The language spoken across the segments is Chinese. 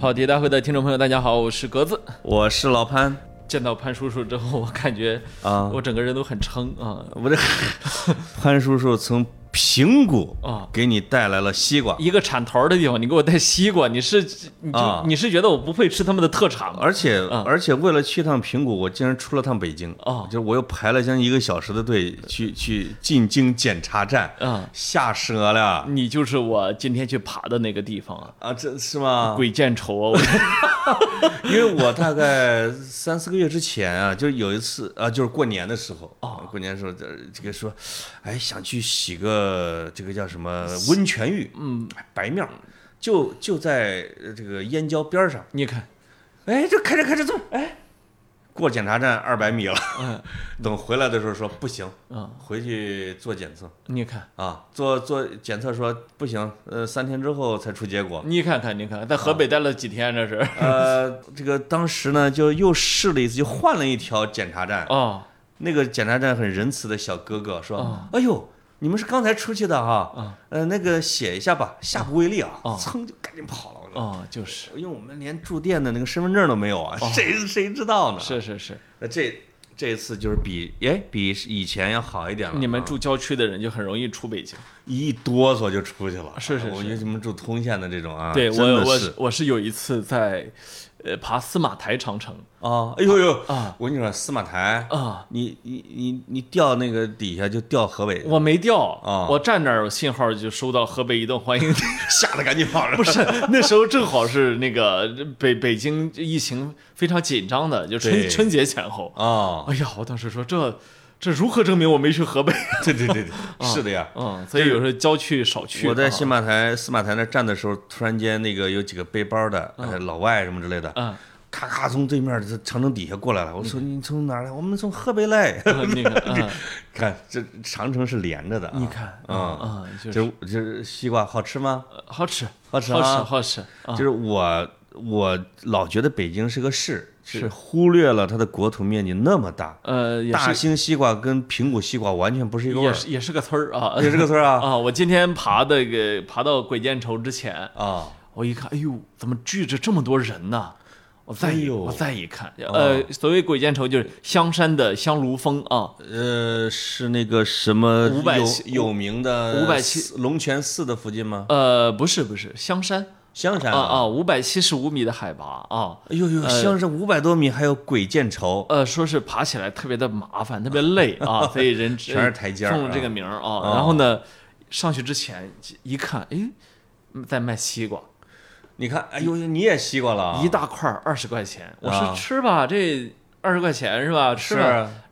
跑题大会的听众朋友，大家好，我是格子。我是老潘。见到潘叔叔之后，我感觉啊，我整个人都很撑啊。我这潘叔叔从平谷啊！给你带来了西瓜，一个产桃的地方，你给我带西瓜，你是你就、啊你是觉得我不配吃他们的特产吗？而且啊而且为了去趟平谷，我竟然出了趟北京啊就是我又排了将近一个小时的队去去进京检查站，嗯，吓折了你就是我今天去爬的那个地方啊，啊！这是吗？鬼见愁啊！我 因为我大概三四个月之前啊，就有一次啊，就是过年的时候啊过年的时候，这这个说，哎，想去洗个这个叫什么温泉浴，嗯，白面儿，就就在呃这个燕郊边上，你看，哎，这开着开着走，哎，过检查站二百米了，嗯。等回来的时候说不行，嗯，回去做检测。你看，啊，做做检测说不行，呃，三天之后才出结果。你看看，你看看，在河北待了几天，这是。呃，这个当时呢，就又试了一次，就换了一条检查站。哦，那个检查站很仁慈的小哥哥说：“哦哎呦，你们是刚才出去的哈、啊呃，那个写一下吧，下不为例啊。哦噌就赶紧跑了。我说哦，就是，因为我们连住店的那个身份证都没有啊，谁谁知道呢？是是是，那这这一次就是比哎比以前要好一点了。你们啊住郊区的人就很容易出北京。一哆嗦就出去了。是是是我觉得你们住通县的这种啊，对我我我是有一次在，呃，爬司马台长城啊，哎呦呦啊我跟你说，司马台，啊，你你你你掉那个底下就掉河北，我没掉啊我站那儿信号就收到河北移动欢迎。吓得赶紧跑了。不是，那时候正好是那个北北京疫情非常紧张的，就春春节前后。啊，哎呀，我当时说这这如何证明我没去河北？对对对对，是的呀。嗯，所以有时候郊区少去。啊我在新马台司马台那站的时候，突然间那个有几个背包的，呃，老外什么之类的，嗯，咔咔从对面的长城底下过来了。我说你从哪儿来？我们从河北来。嗯 那个，嗯看这长城是连着的啊。你看，嗯嗯，就就是是就是西瓜好吃吗？好吃，好吃好吃，啊。好吃。啊就是我我老觉得北京是个市，是忽略了它的国土面积那么大。呃，大兴西瓜跟平谷西瓜完全不是一个味儿，也是也是个村儿啊，也是个村儿啊 啊！我今天爬的个爬到鬼见愁之前，啊！我一看，哎呦，怎么聚着这么多人呢？我再一、哎我再一看，呃，所谓鬼见愁就是香山的香炉峰啊，呃，是那个什么有五百七有名的五百七龙泉寺的附近吗？呃，不是不是香山香山啊啊，五百七十五米的海拔啊，哎呦呦，香山五百多米，还有鬼见愁，呃，说是爬起来特别的麻烦，特别累 啊，所以人全是 台阶儿中了这啊。个名儿啊。然后呢，上去之前一看，哎，在卖西瓜，你看，哎呦呦，你也西瓜了啊，一大块二十块钱，我啊。说吃吧，这二十块钱是吧？吃。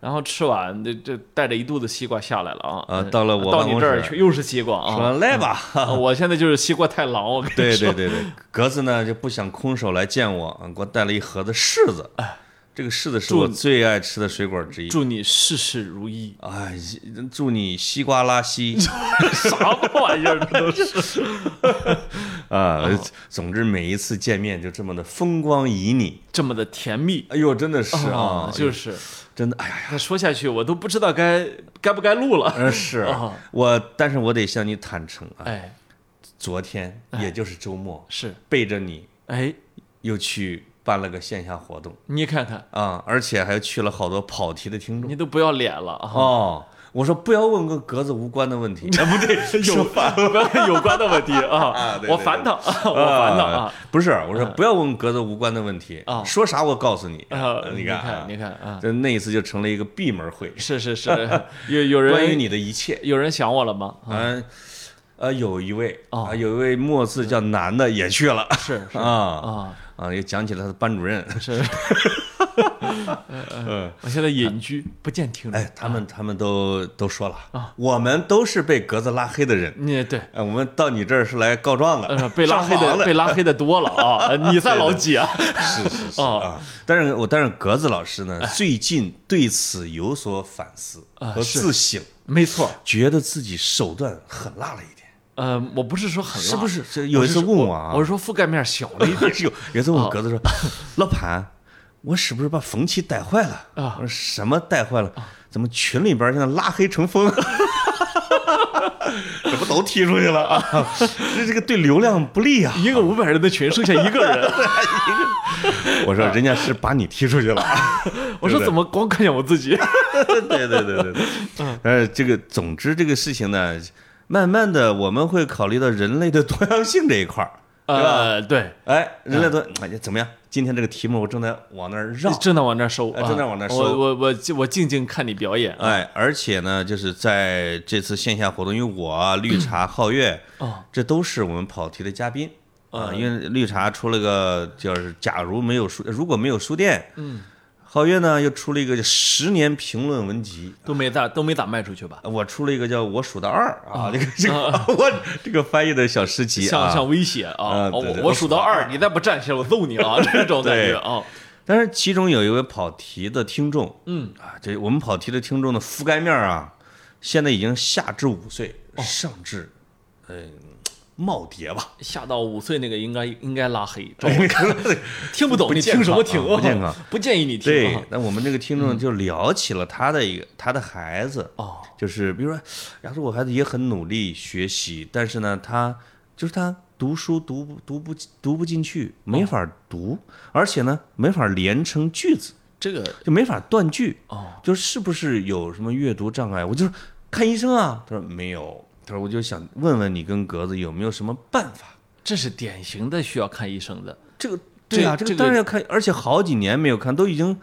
然后吃完，这这带着一肚子西瓜下来了啊！啊嗯到了我到你这去又是西瓜啊！说来吧。啊我现在就是西瓜太郎，我跟你对说。对对对，格子呢就不想空手来见我，啊给我带了一盒子柿子。这个柿子是我最爱吃的水果之一。祝你事事如意。哎，祝你西瓜拉稀 啥玩意儿？这都是。啊！总之每一次见面就这么的风光旖旎。这么的甜蜜哎呦，真的是啊啊，就是。真的，哎呀说下去，我都不知道该该不该录了。嗯，是啊我，但是我得向你坦诚啊，哎，昨天也就是周末，是，背着你哎，又去办了个线下活动你看看，啊，而且还去了好多跑题的听众你都不要脸了啊！哦。我说不要问跟格子无关的问题，啊不对，有有关的问题啊。啊对对我烦他，我烦他啊！不是，我说不要问格子无关的问题啊。说啥我告诉你啊，你你看啊，你看啊，这那一次就成了一个闭门会，是是是，有有人关于你的一切，有人想我了吗？啊。嗯。呃，有一位哦。啊，有一位墨字叫男的也去了。是是。啊。啊，啊，也讲起了他的班主任，是，嗯 嗯，我现在隐居不见听众。哎，他们他们都都说了啊，我们都是被格子拉黑的人，你对，我们到你这儿是来告状的，，被拉黑的被拉黑的多了啊！你算老几啊？是是是啊，但是我但是格子老师呢，最近对此有所反思和自省，没错，觉得自己手段狠辣了一点，呃，我不是说很辣是不是？这有一次问我啊，我是说覆盖面小了一点有有一次问格子说，老潘，我是不是把冯琪带坏了啊我说什么带坏了？怎么群里边现在拉黑成风？怎么都踢出去了啊？这这个对流量不利啊！一个五百人的群剩下一个人，一个我说人家是把你踢出去了，我说怎么光看见我自己？对对对对对。呃，这个总之这个事情呢，慢慢的我们会考虑到人类的多样性这一块儿。呃，对，哎，人类都，哎，怎么样？今天这个题目我正在往那儿绕，正在往那儿收，正在往那儿收。我我我我静静看你表演。哎，而且呢，就是在这次线下活动，因为我绿茶 皓月，哦，这都是我们跑题的嘉宾啊。因为绿茶出了个，就是假如没有书，如果没有书店，嗯。皓月呢，又出了一个叫十年评论文集，都没咋都没咋卖出去吧？我出了一个叫我数到二啊，这个这个 我这个翻译的小诗集，像像威胁啊！我我数到二，你再不站起来，我揍你啊！这种感觉啊。但是其中有一位跑题的听众，嗯啊，这我们跑题的听众的覆盖面啊，现在已经下至五岁，上至，嗯。耄耋吧，下到五岁那个应该应该拉黑，听不懂你听什么听？不健康，不建议你听。对，那我们这个听众就聊起了他的一个他的孩子哦，就是比如说，然后我孩子也很努力学习，但是呢，他就是他读书读不读不读不进去，没法读，而且呢，没法连成句子，这个就没法断句哦，就是不是有什么阅读障碍？我就是看医生啊，他说没有。他说：“我就想问问你跟格子有没有什么办法？这是典型的需要看医生的。这个对啊，这个当然要看，而且好几年没有看，都已经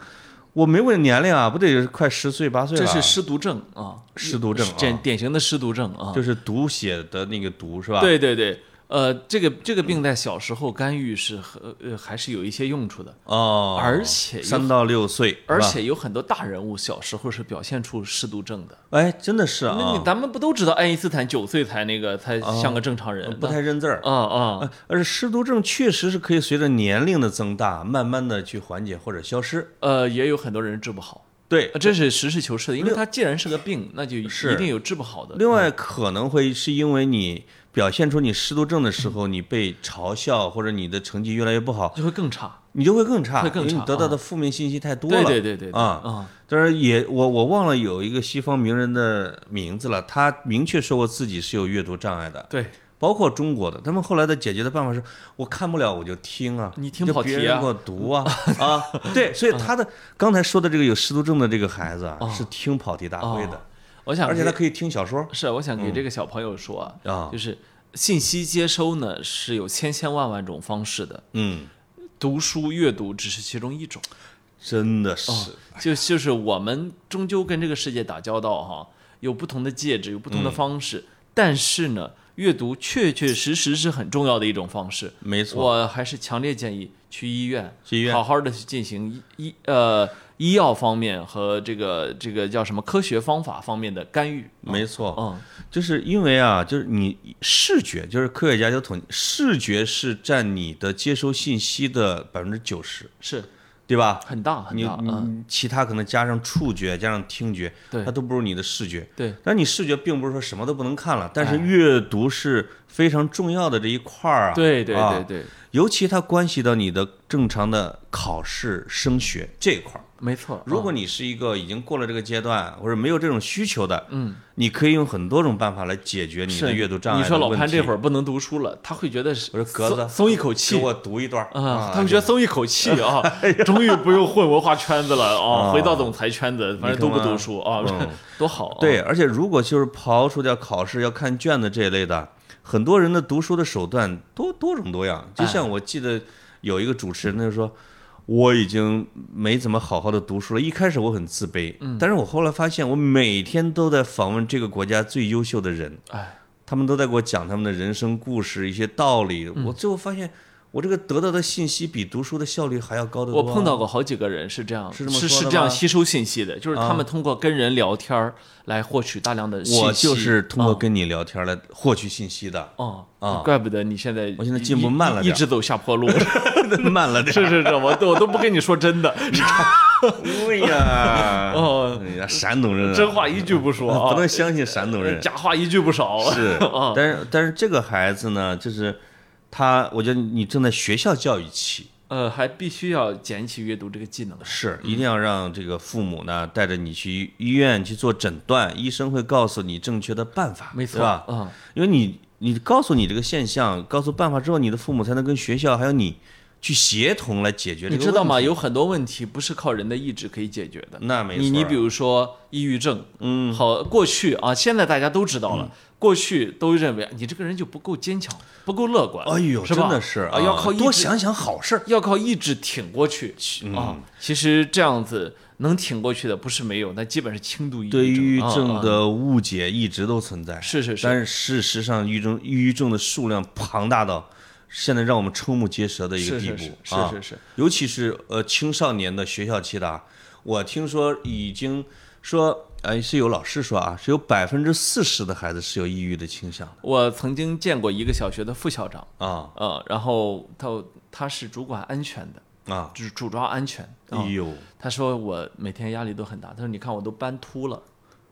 我没问年龄啊，不得快十岁八岁了？这是失毒症啊，失毒症，典典型的失毒症啊，就是毒血的那个毒是吧？对对对。”呃，这个这个病在小时候干预是和呃还是有一些用处的哦，而且三到六岁，而且有很多大人物小时候是表现出失读症的。哎，真的是啊！那你咱们不都知道爱因斯坦九岁才那个才像个正常人，不太认字儿啊啊！而失读症确实是可以随着年龄的增大，慢慢的去缓解或者消失。呃，也有很多人治不好。对，这是实事求是的，因为它既然是个病，那就一定有治不好的。另外，可能会是因为你。表现出你失读症的时候，你被嘲笑或者你的成绩越来越不好，就会更差，你就会更差，会更差，得到的负面信息太多了。对对对对啊啊！但是也我我忘了有一个西方名人的名字了，他明确说过自己是有阅读障碍的。对，包括中国的，他们后来的解决的办法是，我看不了我就听啊，你听跑题啊，给我读啊 啊！对，所以他的刚才说的这个有失读症的这个孩子啊，是听跑题大会的。我想，而且他可以听小说。是，我想给这个小朋友说啊，就是。信息接收呢是有千千万万种方式的，嗯，读书阅读只是其中一种，真的是，就就是我们终究跟这个世界打交道哈，有不同的介质，有不同的方式，但是呢，阅读确确实实是很重要的一种方式，没错，我还是强烈建议去医院，去医院好好的去进行医呃。医药方面和这个这个叫什么科学方法方面的干预，没错，嗯，就是因为啊，就是你视觉，就是科学家就统计，视觉是占你的接收信息的百分之九十，是，对吧？很大很大，嗯，其他可能加上触觉，加上听觉，对，它都不如你的视觉，对。但你视觉并不是说什么都不能看了，但是阅读是非常重要的这一块儿啊，对对对对，尤其它关系到你的正常的考试升学这一块儿。没错，如果你是一个已经过了这个阶段，或者没有这种需求的，嗯，你可以用很多种办法来解决你的阅读障碍。你说老潘这会儿不能读书了，他会觉得是我说格子松一口气，给我读一段啊，他们觉得松一口气啊，终于不用混文化圈子了啊，回到总裁圈子，反正都不读书啊，多好。对，而且如果就是刨除掉考试要看卷子这一类的，很多人的读书的手段多多种多样。就像我记得有一个主持人他就说。我已经没怎么好好的读书了。一开始我很自卑，但是我后来发现，我每天都在访问这个国家最优秀的人，哎，他们都在给我讲他们的人生故事、一些道理。我最后发现。我这个得到的信息比读书的效率还要高得多。我碰到过好几个人是这样，是是是这样吸收信息的，就是他们通过跟人聊天来获取大量的信息。我就是通过跟你聊天来获取信息的。哦啊，怪不得你现在我现在进步慢了，一直走下坡路，慢了点。是是是，我我都不跟你说真的。对呀，哦，山东人，真话一句不说，不能相信山东人，假话一句不少。是，但是但是这个孩子呢，就是。他，我觉得你正在学校教育期，呃，还必须要捡起阅读这个技能。是，一定要让这个父母呢带着你去医院去做诊断，医生会告诉你正确的办法，没错？嗯，因为你你告诉你这个现象，告诉办法之后，你的父母才能跟学校还有你去协同来解决这个你知道吗？有很多问题不是靠人的意志可以解决的。那没错。你你比，如说抑郁症，嗯，好，过去啊，现在大家都知道了，过去都认为你这个人就不够坚强，不够乐观，哎呦，真的是啊，要靠多想想好事儿。要靠意志挺过去嗯啊。其实这样子能挺过去的不是没有，那基本是轻度抑郁症。对抑郁症的误解一直都存在，是是是，但是事实上，抑郁症抑郁症的数量庞大到现在让我们瞠目结舌的一个地步是是是啊！是是。是，尤其是呃青少年的学校期的啊，我听说已经说，呃是有老师说啊，是有百分之四十的孩子是有抑郁的倾向我曾经见过一个小学的副校长，啊。呃，然后他他是主管安全的，啊！就是主抓安全。啊。哎呦，他说我每天压力都很大，他说你看我都斑秃了。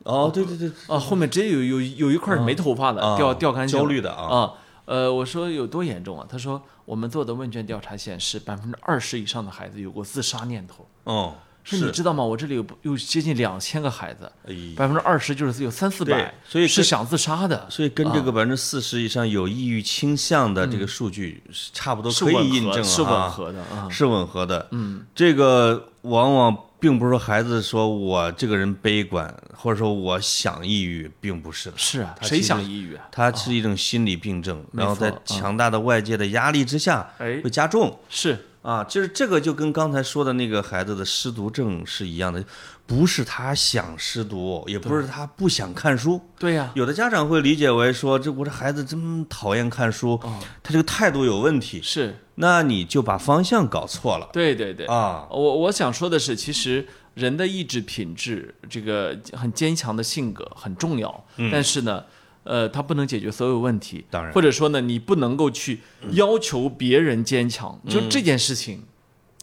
哦，对对对，啊，后面直接有有有一块是没头发的，啊。掉掉干净焦虑的啊，啊。呃，我说有多严重啊？他说我们做的问卷调查显示，百分之二十以上的孩子有过自杀念头。哦，说你知道吗？我这里有有接近两千个孩子，哎，百分之二十就是有三四百，所以是想自杀的，所以跟这个百分之四十以上有抑郁倾向的这个数据是差不多可以印证了合是吻合的啊。是吻合的。嗯，这个往往并不是说孩子说我这个人悲观，或者说我想抑郁，并不是的。是啊，谁想抑郁啊？它是一种心理病症，然后在强大的外界的压力之下哎。会加重。是啊。就是这个就跟刚才说的那个孩子的失读症是一样的，不是他想失读，也不是他不想看书。对呀，有的家长会理解为说，这我这孩子这么讨厌看书，哦他这个态度有问题，是那你就把方向搞错了对对对。啊。我我想说的是，其实人的意志品质，这个很坚强的性格很重要，但是呢，呃，它不能解决所有问题。嗯当然或者说呢，你不能够去要求别人坚强，就这件事情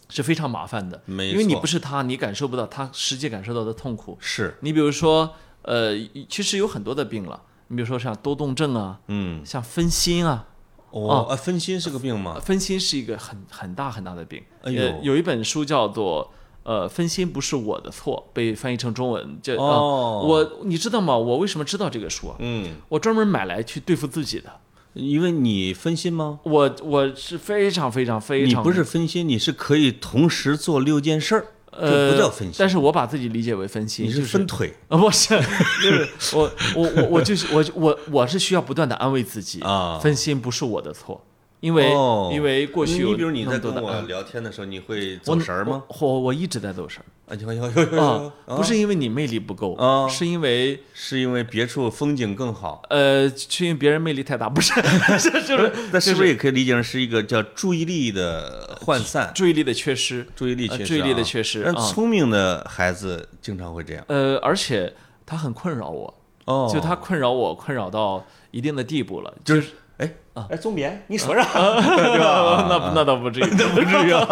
是非常麻烦的，没因为你不是他，你感受不到他实际感受到的痛苦。是，你比如说，呃，其实有很多的病了，你比如说像多动症啊，嗯，像分心啊，哦，啊，分心是个病吗？分心是一个很很大很大的病。哎呦呃，有一本书叫做《呃，分心不是我的错》，被翻译成中文。这、呃哦我你知道吗？我为什么知道这个书啊？嗯，我专门买来去对付自己的。因为你分心吗？我我是非常非常非常你不是分心，你是可以同时做六件事儿，这呃不叫分心，但是我把自己理解为分心，你是分腿啊，不是，就是我我我我就是我我我是需要不断的安慰自己啊分心不是我的错，因为、哦因为过去有你比如你在跟我聊天的时候，你会走神儿吗？我我我一直在走神儿。啊，有有有有啊有，，不是因为你魅力不够，啊是因为是因为别处风景更好。呃，是因为别人魅力太大，不是，是就是 那是不是也可以理解成是一个叫注意力的涣散？注意力的缺失，注意力缺失注意力的缺失聪明的孩子经常会这样。呃，而且他很困扰我，哦，就他困扰我，困扰到一定的地步了，就是哎啊哎，总编，你说啥？对吧？那那倒不至于，那不至于啊。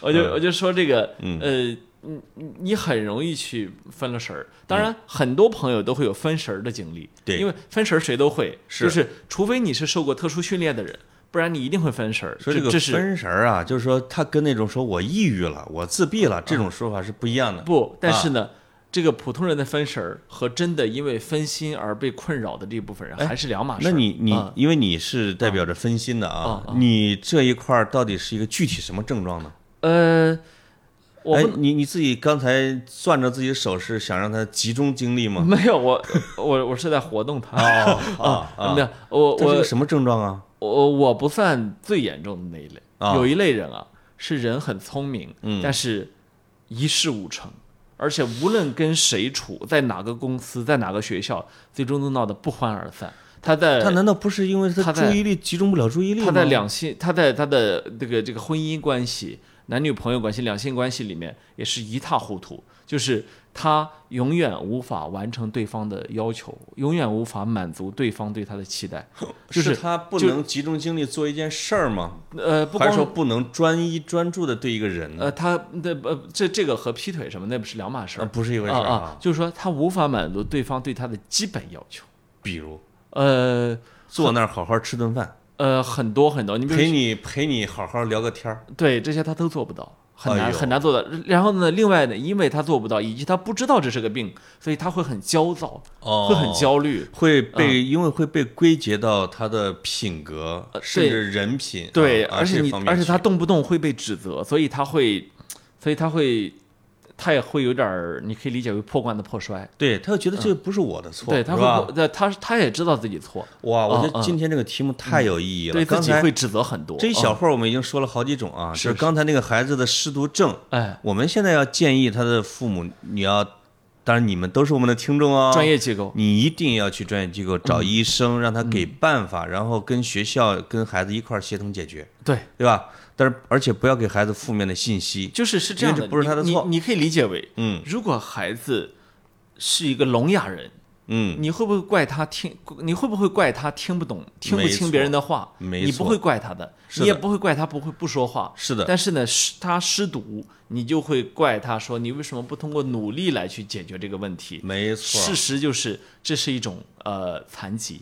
我就我就说这个，嗯呃，你你很容易去分了神儿。当然，很多朋友都会有分神儿的经历，对因为分神儿谁都会，是就是除非你是受过特殊训练的人，不然你一定会分神儿。说这个分神儿啊，就是说他跟那种说我抑郁了、我自闭了这种说法是不一样的。不，但是呢。这个普通人的分神儿和真的因为分心而被困扰的这一部分人还是两码事。那你你啊因为你是代表着分心的啊你这一块儿到底是一个具体什么症状呢？呃，我，哎你你自己刚才攥着自己的手是想让他集中精力吗？没有我我我是在活动他。哦 啊啊没有，我我这是个什么症状啊？我我不算最严重的那一类，啊有一类人啊，是人很聪明，嗯但是一事无成，而且无论跟谁处，在哪个公司，在哪个学校，最终都闹得不欢而散。他在他难道不是因为他注意力集中不了注意力吗？他在两性，他在他的这个这个婚姻关系、男女朋友关系、两性关系里面也是一塌糊涂，就是他永远无法完成对方的要求，永远无法满足对方对他的期待，就是他不能集中精力做一件事儿吗？呃，不光还是说不能专一专注的对一个人呢？呃，他那呃，这这个和劈腿什么那不是两码事啊，儿不是一回事儿啊。，就是说他无法满足对方对他的基本要求。比如呃，坐那儿好好吃顿饭，呃，很多很多，你陪你陪你好好聊个天儿，对这些他都做不到，很难、哎很难做到。然后呢，另外呢，因为他做不到，以及他不知道这是个病，所以他会很焦躁，哦。会很焦虑。会被、因为会被归结到他的品格，甚至人品，对，啊、而且你而且他动不动会被指责，所以他会，所以他会，他也会有点儿，你可以理解为破罐子破摔。对他就觉得这不是我的错，嗯对，他会，对，他他也知道自己错，哇，我觉得今天这个题目太有意义了。对自刚才己会指责很多。这一小嗯。会儿我们已经说了好几种啊，是刚才那个孩子的失读症，哎，我们现在要建议他的父母，你要，当然你们都是我们的听众哦，专业机构，你一定要去专业机构找医生，让他给办法，然后跟学校跟孩子一块儿协同解决，对，对吧？但是而且不要给孩子负面的信息，就是是这样的，因为这不是他的错你你你可以理解为，嗯如果孩子是一个聋哑人，嗯，你会不会怪他听？你会不会怪他听不懂、听不清别人的话？没你不会怪他的，的你也不会怪他不会不说话。是的，但是呢，失他失读，你就会怪他说你为什么不通过努力来去解决这个问题？没错事，实就是这是一种呃残疾，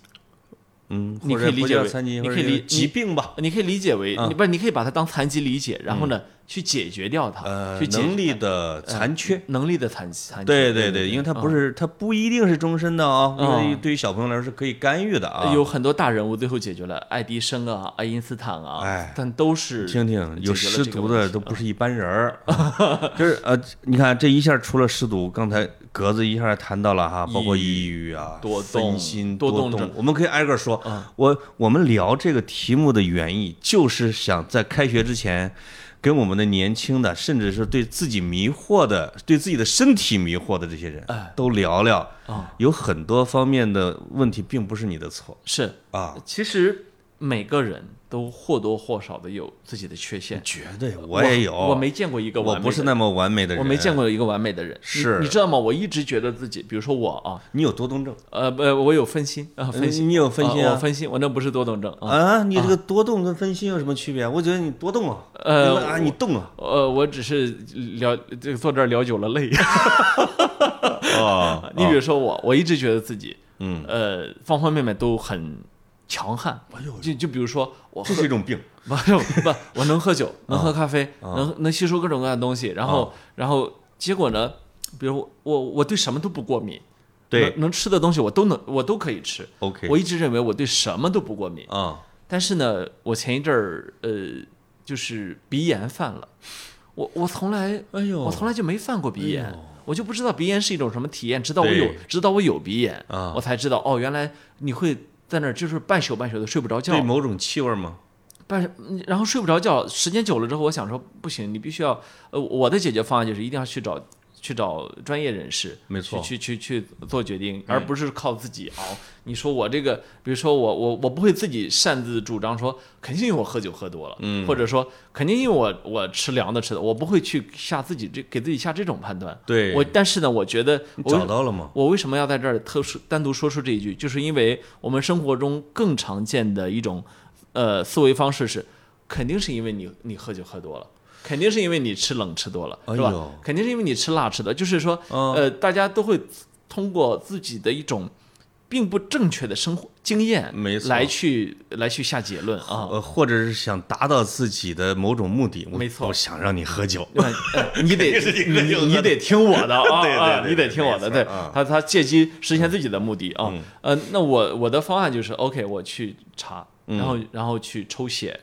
嗯，你可以理解为你可以理疾病吧，你可以理解为啊你不是你可以把它当残疾理解，然后呢去解决掉它，呃，能力的残缺。能力的残残疾。对对对，因为它不嗯是，它不一定是终身的啊，因为嗯对于小朋友来说是可以干预的啊。有很多大人物最后解决了，爱迪生啊、爱因斯坦啊，哎但都是听听，有失读的都不是一般人儿，就是呃，你看这一下除了失读，刚才格子一下谈到了哈，包括抑郁啊、多动分心、多多动症我们可以挨个说嗯。我我们聊这个题目的原意，就是想在开学之前。跟我们的年轻的，甚至是对自己迷惑的、对自己的身体迷惑的这些人哎，都聊聊。啊，有很多方面的问题，并不是你的错是，啊。其实每个人都或多或少的有自己的缺陷。绝对，我也有，我没见过一个我完美的不是那么完美的人，我没见过一个完美的人。是你知道吗？我一直觉得自己，比如说我啊，你有多动症呃不，我有分心啊，分心，你有分心我分心，我那不是多动症啊。啊？你这个多动跟分心有什么区别？我觉得你多动啊，呃啊，你动啊，呃，我只是聊这个坐这儿聊久了累。哦 你比如说我，我一直觉得自己嗯，呃方方面面都很强悍。哎呦，就就比如说我这喝是一种病，不不不，我能喝酒，能喝咖啡，啊能能吸收各种各样的东西，然后然后结果呢，比如我我我对什么都不过敏，对能能吃的东西我都能我都可以吃。，OK，我一直认为我对什么都不过敏，啊，但是呢，我前一阵儿呃就是鼻炎犯了，我我从来哎呦，我从来就没犯过鼻炎。哎我就不知道鼻炎是一种什么体验，直到我有，直到我有鼻炎，啊我才知道哦，原来你会在那儿就是半宿半宿的睡不着觉对，某种气味吗？半嗯然后睡不着觉，时间久了之后，我想说不行，你必须要，呃，我的解决方案就是一定要去找去找专业人士，没错去去去去做决定，嗯而不是靠自己熬。你说我这个，比如说我我我不会自己擅自主张说，肯定因为我喝酒喝多了，嗯或者说肯定因为我我吃凉的吃的，我不会去下自己这给自己下这种判断。对，我但是呢，我觉得你我找到了吗？我为什么要在这儿特殊单独说出这一句？就是因为我们生活中更常见的一种呃思维方式是，肯定是因为你你喝酒喝多了，肯定是因为你吃冷吃多了，是吧？哎？肯定是因为你吃辣吃的，就是说嗯。呃，大家都会通过自己的一种并不正确的生活经验没错。来去来去下结论啊。呃，或者是想达到自己的某种目的，我没错。我想让你喝酒，你得你你得听我的啊对对你得听我的，对。他他借机实现自己的目的啊。嗯。呃，那我我的方案就是 OK，我去查，嗯。然后然后去抽血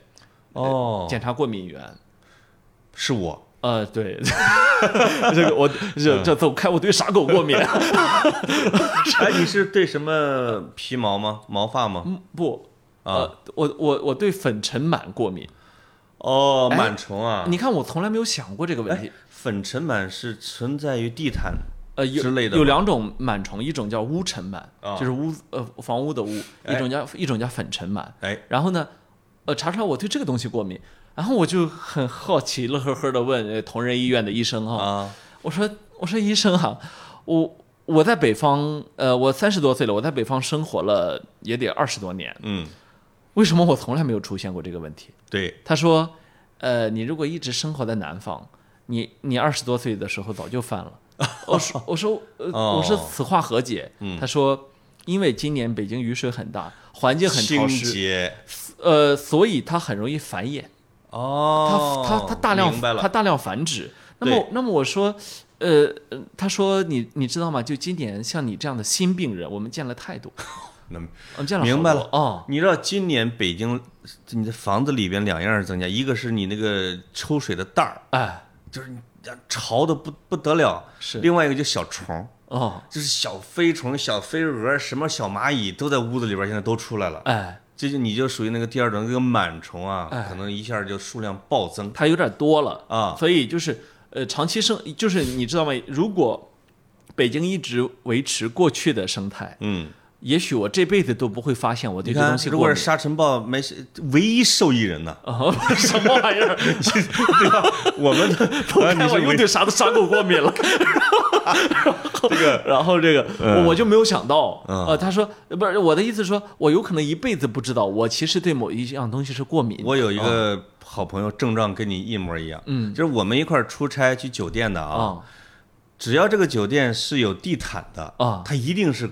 哦，检查过敏源。是我，呃，对，这个我这这走开，我对傻狗过敏。哎，你是对什么皮毛吗？毛发吗？嗯不，啊，呃，我我我对粉尘螨过敏。哦，哎螨虫啊，你看，我从来没有想过这个问题哎。粉尘螨是存在于地毯呃，有之类的有两种螨虫，一种叫屋尘螨，啊就是屋呃房屋的污；哎一种叫一种叫粉尘螨。哎，然后呢，呃，查出来我对这个东西过敏，然后我就很好奇，乐呵呵的问呃同仁医院的医生哈，啊，我说我说医生哈，我我在北方，呃，我三十多岁了，我在北方生活了也得二十多年，嗯，为什么我从来没有出现过这个问题？对，他说，呃，你如果一直生活在南方，你你二十多岁的时候早就犯了。我说我说呃哦我说此话何解？嗯他说，因为今年北京雨水很大，环境很潮湿，呃，所以它很容易繁衍。哦，它它它大量明白了它大量繁殖。那么那么我说，呃，呃他说你你知道吗？就今年像你这样的新病人，我们见了太多，那我们见了明白了哦，你知道今年北京你的房子里边两样增加，一个是你那个抽水的袋儿，哎，就是你潮的不不得了，是另外一个就小虫，哦，就是小飞虫、小飞蛾、什么小蚂蚁都在屋子里边，现在都出来了。哎，这就你就属于那个第二种那个螨虫啊，哎可能一下就数量暴增它有点多了啊。所以就是呃，长期生就是你知道吗？如果北京一直维持过去的生态，嗯，也许我这辈子都不会发现我对这东，西过敏如果是。沙尘暴没事，唯一受益人呢，啊，什么玩意儿？对吧？我们的啊你看我又对啥都啥狗过敏了。这个，然后这个，我我就没有想到，嗯呃，他说呃不是我的意思，说我有可能一辈子不知道，我其实对某一样东西是过敏。我有一个好朋友，症状跟你一模一样，嗯就是我们一块儿出差去酒店的啊，啊只要这个酒店是有地毯的啊他一定是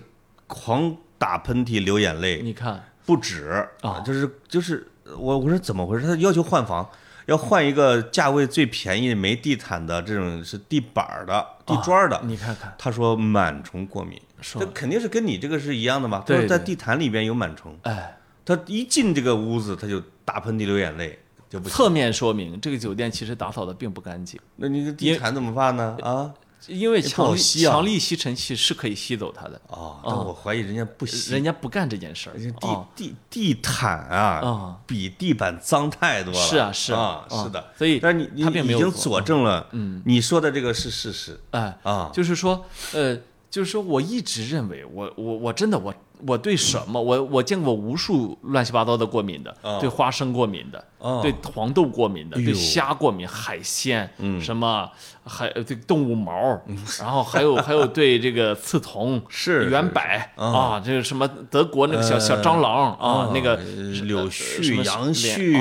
狂打喷嚏、流眼泪，你看，不止啊就是就是我我说怎么回事？他要求换房，要换一个价位最便宜、没地毯的这种是地板的、地砖儿的。你看看，他说螨虫过敏，这肯定是跟你这个是一样的嘛。对他说在地毯里边有螨虫，哎，他一进这个屋子他就打喷嚏、流眼泪，就不。侧面说明这个酒店其实打扫的并不干净，那你这地毯怎么办呢？啊因为强力吸啊强力吸尘器是可以吸走它的，啊，但我怀疑人家不吸。人家不干这件事儿。地哦地地毯啊啊，比地板脏太多了。是啊是啊，啊是的。所以但是你他并没有做你已经佐证了，嗯，你说的这个是事实哎，啊。就是说，呃，就是说我一直认为我我我真的我我对什么我我见过无数乱七八糟的过敏的，哦对花生过敏的，哦对黄豆过敏的，哎对虾过敏，海鲜，嗯。什么还呃对动物毛，然后还有还有对这个刺桐。是圆柏啊啊，这个什么德国那个小小呃蟑螂啊啊，那个柳呃絮杨絮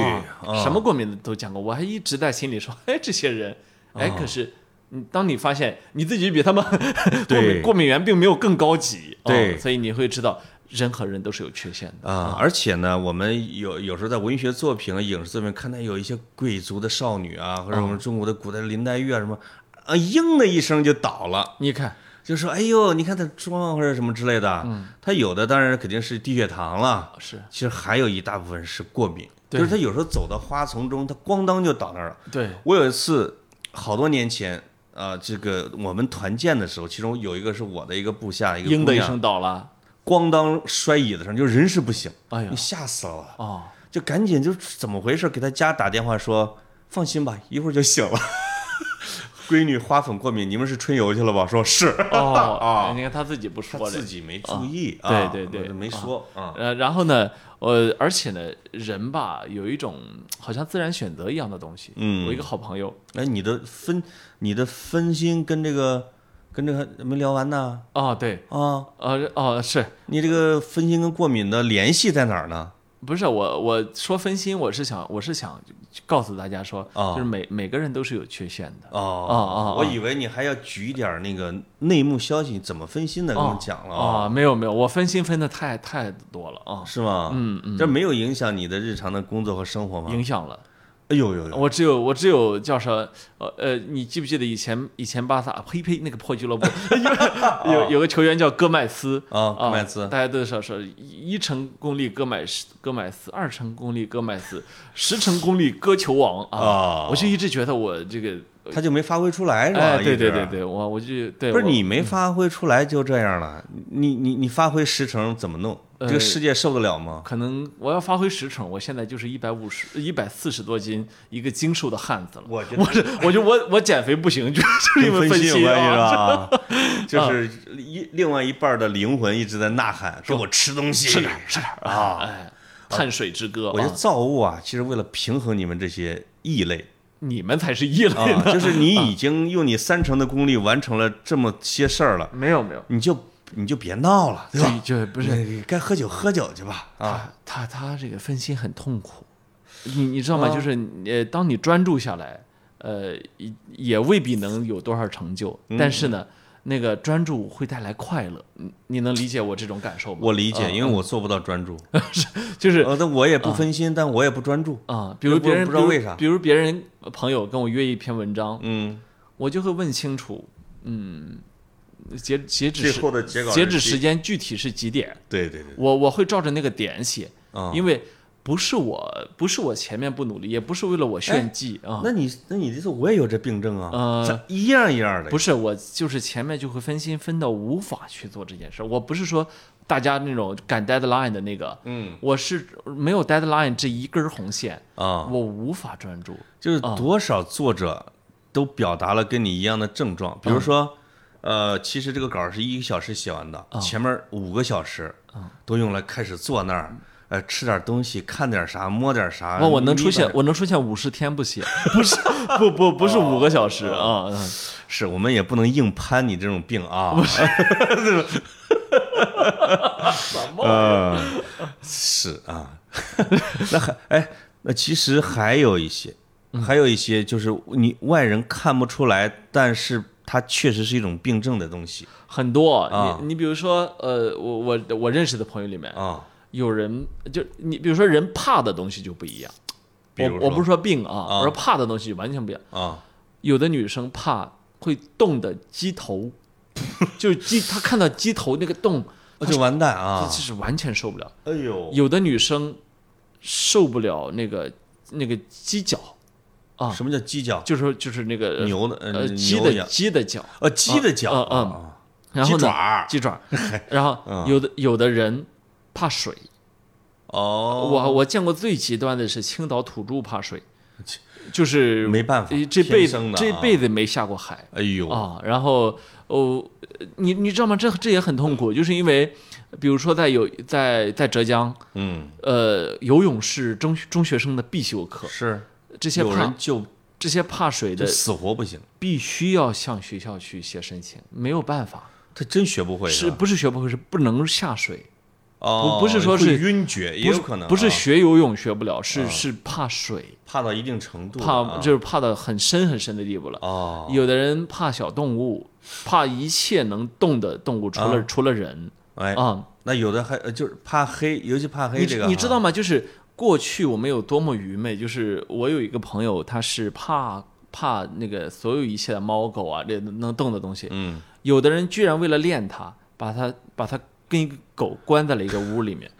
什么过敏的都讲过，我还一直在心里说，哎，这些人，哎，可是你当你发现你自己比他们 过敏对。过敏源并没有更高级，对。哦所以你会知道人和人都是有缺陷的。啊，而且呢，我们有有时候在文学作品、啊、影视作品看到有一些贵族的少女啊，或者我们中国的古代林黛玉啊什么，啊，应的一声就倒了。你看，就说：“哎呦，你看她妆或者什么之类的，嗯。她有的当然肯定是低血糖了，是。其实还有一大部分是过敏，就是她有时候走到花丛中，她咣当就倒那儿了。对，我有一次好多年前啊、这个我们团建的时候，其中有一个是我的一个部下一个姑娘，应的一声倒了，咣当摔椅子上，就人事不省，哎呀你，吓死了，哦，就赶紧就怎么回事？给他家打电话说，放心吧，一会儿就醒了。闺女花粉过敏，你们是春游去了吧？说是，哦，啊你看他自己不说这自，己没注意啊啊，对对对没说啊。呃，然后呢，呃，而且呢，人吧有一种好像自然选择一样的东西。嗯我一个好朋友，哎，你的分，你的分心跟这个跟这个没聊完呢哦，对，啊！呃，哦，是你这个分心跟过敏的联系在哪儿呢？不是我我说分心，我是想我是想告诉大家说，哦就是每每个人都是有缺陷的。哦哦哦我以为你还要举一点儿那个内幕消息，怎么分心的，跟我讲了啊，没有没有，我分心分的太太多了啊，是吗？嗯嗯，这没有影响你的日常的工作和生活吗？影响了。哎呦呦呦！我只有我只有叫啥呃呃，你记不记得以前以前巴萨呸呸那个破俱乐部 有有有个球员叫戈麦斯啊，戈麦斯大家都说说一一成功力戈麦斯戈麦斯，二成功力戈麦斯，十成功力戈球王啊！啊我就一直觉得我这个，他就没发挥出来是吧？哎，对对对，对，我我就对不是你没发挥出来就这样了，你你你发挥十成怎么弄？呃这个世界受得了吗？可能我要发挥十成，我现在就是一百五十一百四十多斤一个精瘦的汉子了。我觉得我这我就我我减肥不行，就 就是因为分析有关系是啊。吧？就是一另外一半的灵魂一直在呐喊，说我吃东西，吃点吃点啊！哎，碳水之歌我觉得啊，造物啊，其实为了平衡你们这些异类你们才是异类啊，呢。就是你已经用你三成的功力完成了这么些事儿了，没有没有，你就你就别闹了，对吧？就就不是是该喝酒喝酒去吧啊！他他他这个分心很痛苦，你你知道吗？啊就是呃，当你专注下来，呃，也也未必能有多少成就，嗯但是呢，那个专注会带来快乐。你你能理解我这种感受吗？我理解，因为我做不到专注，是就是呃，但我也不分心，但我也不专注。啊，比如别人不知道为啥比如别人朋友跟我约一篇文章，嗯，我就会问清楚，嗯，截截止最时后的截稿截止时间具体是几点，对对对，我我会照着那个点写，啊，因为不是我不是我前面不努力，也不是为了我炫技啊，那你那你这次我也有这病症啊，呃一样一样的。不是我就是前面就会分心分到无法去做这件事。我不是说大家那种赶 deadline 的那个，嗯我是没有 deadline 这一根红线，啊，我无法专注。就是多少作者都表达了跟你一样的症状，比如说，呃，其实这个稿儿是一个小时写完的，前面五个小时都用来开始坐那儿，呃，吃点东西，看点啥，摸点啥。我我能出，现我能出现五十天不写，不是不不不是五个小时啊，嗯是我们也不能硬攀你这种病啊。什么？呃，是啊，那还哎，那其实还有一些，还有一些就是你外人看不出来，但是它确实是一种病症的东西很多，啊你你比如说，呃，我我我认识的朋友里面，啊。有人就你比如说人怕的东西就不一样，我我不是说病啊，啊我说怕的东西完全不一样。啊，有的女生怕会动的鸡头，就是鸡，她看到鸡头那个动，那就完蛋这啊！这是完全受不了。哎呦，有的女生受不了那个那个鸡脚，啊。什么叫鸡脚？就是就是那个牛的呃鸡的鸡的脚，呃鸡的脚嗯嗯啊，然后呢鸡爪儿。鸡爪，然后嗯。有的有的人怕水，哦，我我见过最极端的是青岛土著怕水，就是没办法呃这辈子这辈子没下过海哎呦啊。然后哦，你你知道吗？这这也很痛苦，就是因为比如说在有在在浙江，嗯。呃，游泳是中中学生的必修课，是这些有人怕就这些怕水的死活不行，必须要向学校去写申请，没有办法，他真学不会吧是不是学不会是不能下水。哦，不是说是晕厥，也有可能不是啊学游泳学不了，是啊是怕水，怕到一定程度怕啊就是怕到很深很深的地步了。哦，有的人怕小动物，怕一切能动的动物，除了除了人哎，啊。那有的还呃就是怕黑，尤其怕黑这个，你知道？吗？就是过去我们有多么愚昧，就是我有一个朋友，他是怕怕那个所有一切的猫狗啊，这能动的东西。嗯，有的人居然为了练它，把它把它跟一个狗关在了一个屋里面。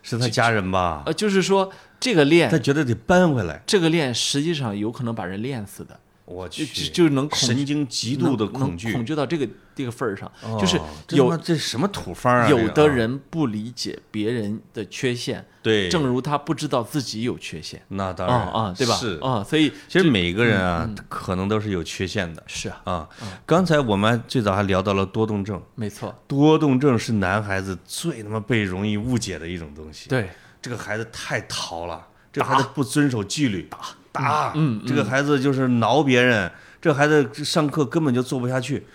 是他家人吧？呃，就是说这个练他觉得得搬回来，这个练实际上有可能把人练死的，就我去，就就能恐神经极度的恐惧，恐惧到这个这个份儿上，就是有这什么土方啊？有的人不理解别人的缺陷，对，正如他不知道自己有缺陷啊那当然啊，对吧？是，啊，所以其实每个人啊，可能都是有缺陷的是啊，啊。刚才我们最早还聊到了多动症，没错，多动症是男孩子最他妈被容易误解的一种东西。对，这个孩子太淘了，这个孩子不遵守纪律，打打，嗯这个孩子就是挠别人，这孩子上课根本就做不下去。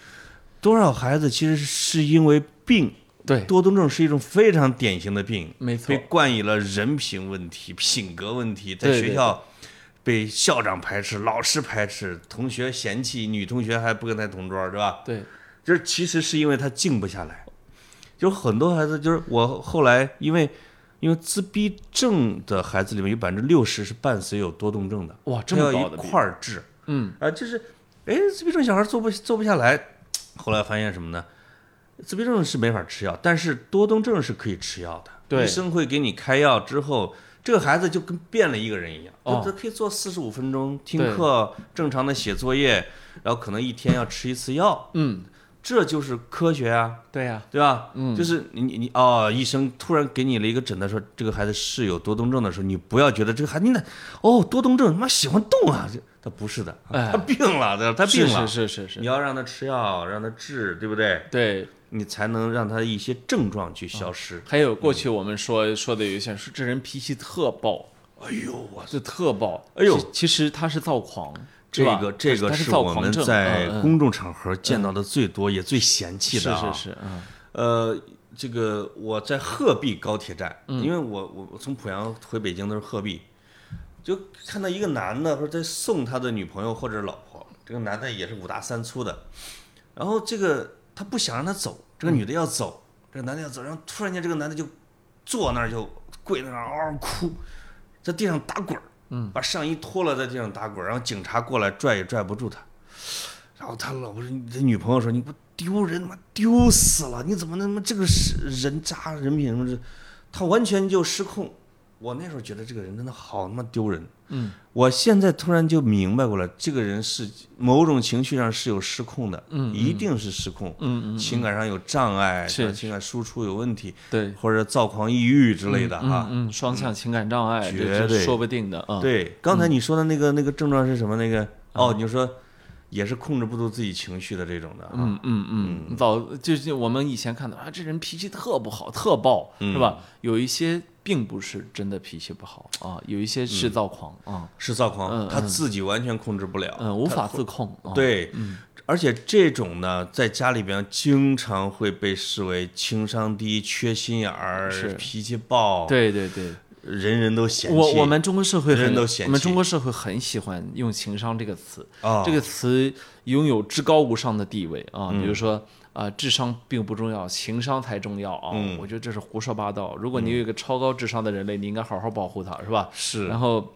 多少孩子其实是因为病，对，多动症是一种非常典型的病，没错被，冠以了人品问题、品格问题，在学校被校长排斥、老师排斥、同学嫌弃，女同学还不跟他同桌，是吧？对，就是其实是因为他静不下来，就很多孩子就是我后来因为因为自闭症的孩子里面有百分之六十是伴随有多动症的，哇，这他要一么高的一块儿治嗯，啊，就是哎自闭症小孩做不做不下来，后来发现什么呢？自闭症是没法吃药，但是多动症是可以吃药的。对。医生会给你开药之后，这个孩子就跟变了一个人一样，哦。他他可以做四十五分钟听课，正常的写作业，然后可能一天要吃一次药，嗯，这就是科学啊。对呀，对吧？嗯就是你你你哦，医生突然给你了一个诊断，说这个孩子是有多动症的时候，你不要觉得这个孩子你那哦多动症，他妈喜欢动啊，这他不是的，哎他病了，对吧？他病了，是是是是是，你要让他吃药，让他治，对不对？对。你才能让他一些症状去消失。还有过去我们说说的有一些说这人脾气特暴，哎呦，我这特暴，哎呦其其实他是躁狂，这个这个是是我们在公众场合见到的最多也最嫌弃的啊。是是，是呃，这个我在鹤壁高铁站，嗯。因为我我我从濮阳回北京都是鹤壁，就看到一个男的或者在送他的女朋友或者老婆，这个男的也是五大三粗的，然后这个他不想让他走，这个女的要走，这个男的要走，然后突然间这个男的就坐那儿就跪在那儿嗷嗷哭，在地上打滚儿，把上衣脱了在地上打滚，然后警察过来拽也拽不住他，然后他老婆说，这女朋友说你不丢人吗？丢死了，你怎么那么这个是人渣人品什么的，他完全就失控。我那时候觉得这个人真的好他妈丢人。嗯，我现在突然就明白过来，这个人是某种情绪上是有失控的，嗯一定是失控，嗯嗯，情感上有障碍，是情感输出有问题，对或者躁狂抑郁之类的哈。嗯，嗯双向情感障碍，绝对说不定的啊。对，刚才你说的那个那个症状是什么？那个哦，你就说也是控制不住自己情绪的这种的啊。嗯嗯嗯，早就是我们以前看到啊，这人脾气特不好，特暴，是吧？有一些并不是真的脾气不好啊，有一些是躁狂啊，是躁狂，嗯他自己完全控制不了，嗯，无法自控。啊，对，而且这种呢，在家里边经常会被视为情商低、缺心眼儿、脾气暴，，对对对，人人都嫌弃。我我们中国社会很人都嫌弃我们中国社会很喜欢用情商这个词，啊，这个词拥有至高无上的地位啊。嗯比如说啊、智商并不重要，情商才重要啊。嗯我觉得这是胡说八道。如果你有一个超高智商的人类，你应该好好保护他，是吧？是然后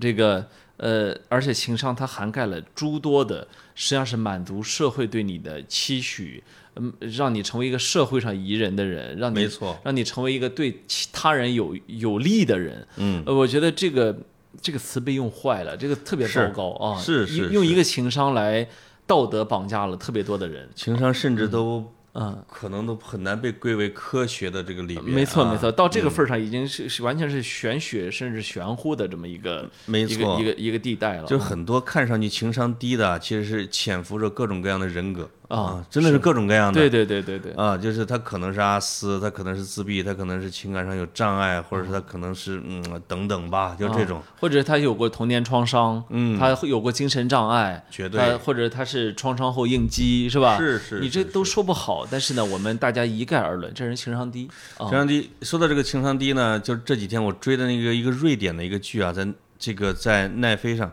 这个呃，而且情商它涵盖了诸多的，实际上是满足社会对你的期许，嗯，让你成为一个社会上宜人的人，让你没错，让你成为一个对其他人有有利的人。嗯，呃，我觉得这个这个词被用坏了，这个特别糟糕啊！是是用用一个情商来道德绑架了特别多的人。情商甚至都嗯，可能都很难被归为科学的这个里边、啊。没错没错，到这个份儿上已经是是完全是玄学甚至玄乎的这么一个没一个错一个一个地带了。就很多看上去情商低的，其实是潜伏着各种各样的人格啊真的是各种各样的。对对对对对，啊，就是他可能是阿斯，他可能是自闭，他可能是情感上有障碍，或者是他可能是嗯等等吧，就这种，啊或者他有过童年创伤，嗯，他有过精神障碍，绝对或者他是创伤后应激，是吧？是是，你这都说不好，但是呢，我们大家一概而论，这人情商低啊情。商低。说到这个情商低呢，就是这几天我追的那个一个瑞典的一个剧啊，在这个在奈飞上。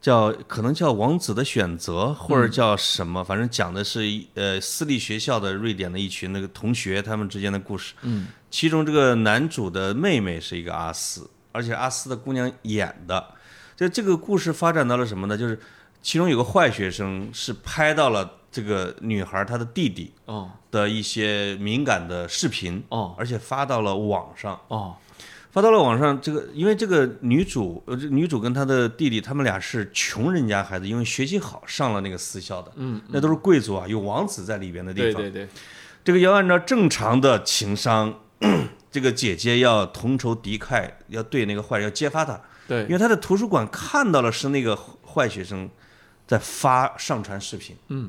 叫可能叫《王子的选择》，或者叫什么，反正讲的是一呃私立学校的瑞典的一群那个同学他们之间的故事。嗯，其中这个男主的妹妹是一个阿斯，而且阿斯的姑娘演的。就这个故事发展到了什么呢？就是其中有个坏学生是拍到了这个女孩她的弟弟哦的一些敏感的视频，哦而且发到了网上。哦，发到了网上，这个因为这个女主，呃，这女主跟她的弟弟，他们俩是穷人家孩子，因为学习好上了那个私校的，嗯，那都是贵族啊，有王子在里边的地方。对对对，这个要按照正常的情商，这个姐姐要同仇敌忾，要对那个坏人要揭发他，对。因为他在图书馆看到了是那个坏学生在发上传视频，嗯，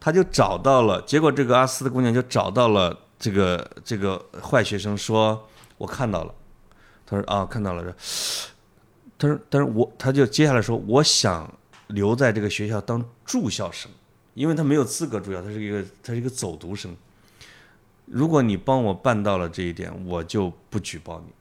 他就找到了，结果这个阿斯的姑娘就找到了这个这个坏学生，说我看到了，他说啊看到了，他说但是我他就接下来说我想留在这个学校当住校生，因为他没有资格住校，他是一个他是一个走读生。如果你帮我办到了这一点，我就不举报你。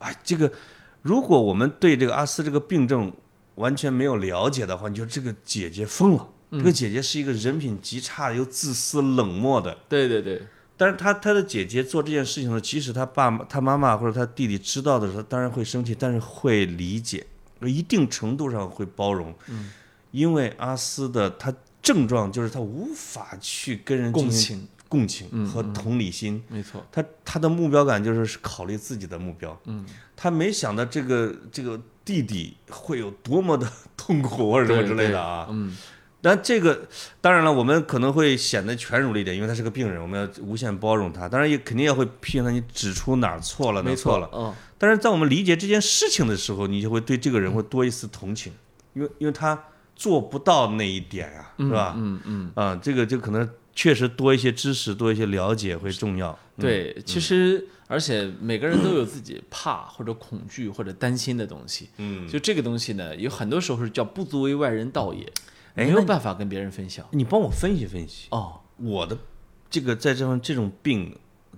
哎，这个如果我们对这个阿斯这个病症完全没有了解的话，你说这个姐姐疯了。这个姐姐是一个人品极差又自私冷漠的，对对对，但是他他的姐姐做这件事情的时候，即使他爸妈、她妈妈或者他弟弟知道的时候，当然会生气，但是会理解，一定程度上会包容。嗯，因为阿斯的他症状就是他无法去跟人共情，共情和同理心。没错，他他的目标感就是考虑自己的目标，嗯，他没想到这个这个弟弟会有多么的痛苦或者什么之类的啊。嗯，但这个当然了，我们可能会显得全儒了一点，因为他是个病人，我们要无限包容他。当然也肯定也会批评他，你指出哪儿错了，哪没儿错了。嗯，但是在我们理解这件事情的时候，你就会对这个人会多一丝同情，因为因为他做不到那一点呀、是吧？嗯嗯，啊，这个就可能确实多一些知识，多一些了解会重要。对，其实而且每个人都有自己怕或者恐惧或者担心的东西，嗯，就这个东西呢，有很多时候是叫不足为外人道也，没有办法跟别人分享。你帮我分析分析，哦，我的这个在这方这种病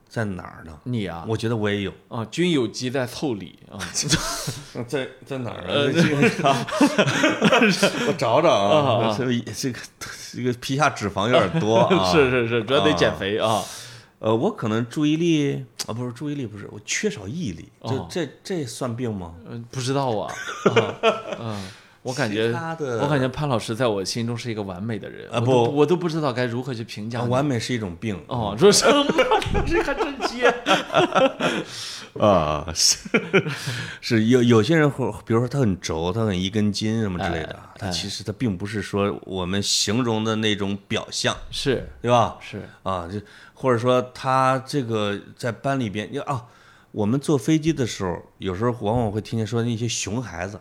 在哪儿呢？你啊，我觉得我也有，啊，君有疾在腠理啊，在在哪儿呃啊？我找找啊这个这个这个皮下脂肪有点多啊。是是是，主要得减肥啊。呃，我可能注意力啊，不是注意力，不是我缺少毅力，这哦这这算病吗？嗯，不知道啊。啊嗯，我感觉我感觉潘老师在我心中是一一个完美的人啊不我都不知道该如何去评价啊。完美是一种病哦，说什么？这还真接。啊，是是有有些人会，比如说他很轴，他很一根筋什么之类的，哎他其实他并不是说我们形容的那种表象，是对吧？是，啊，就或者说他这个在班里边，你啊，我们坐飞机的时候，有时候往往会听见说那些熊孩子，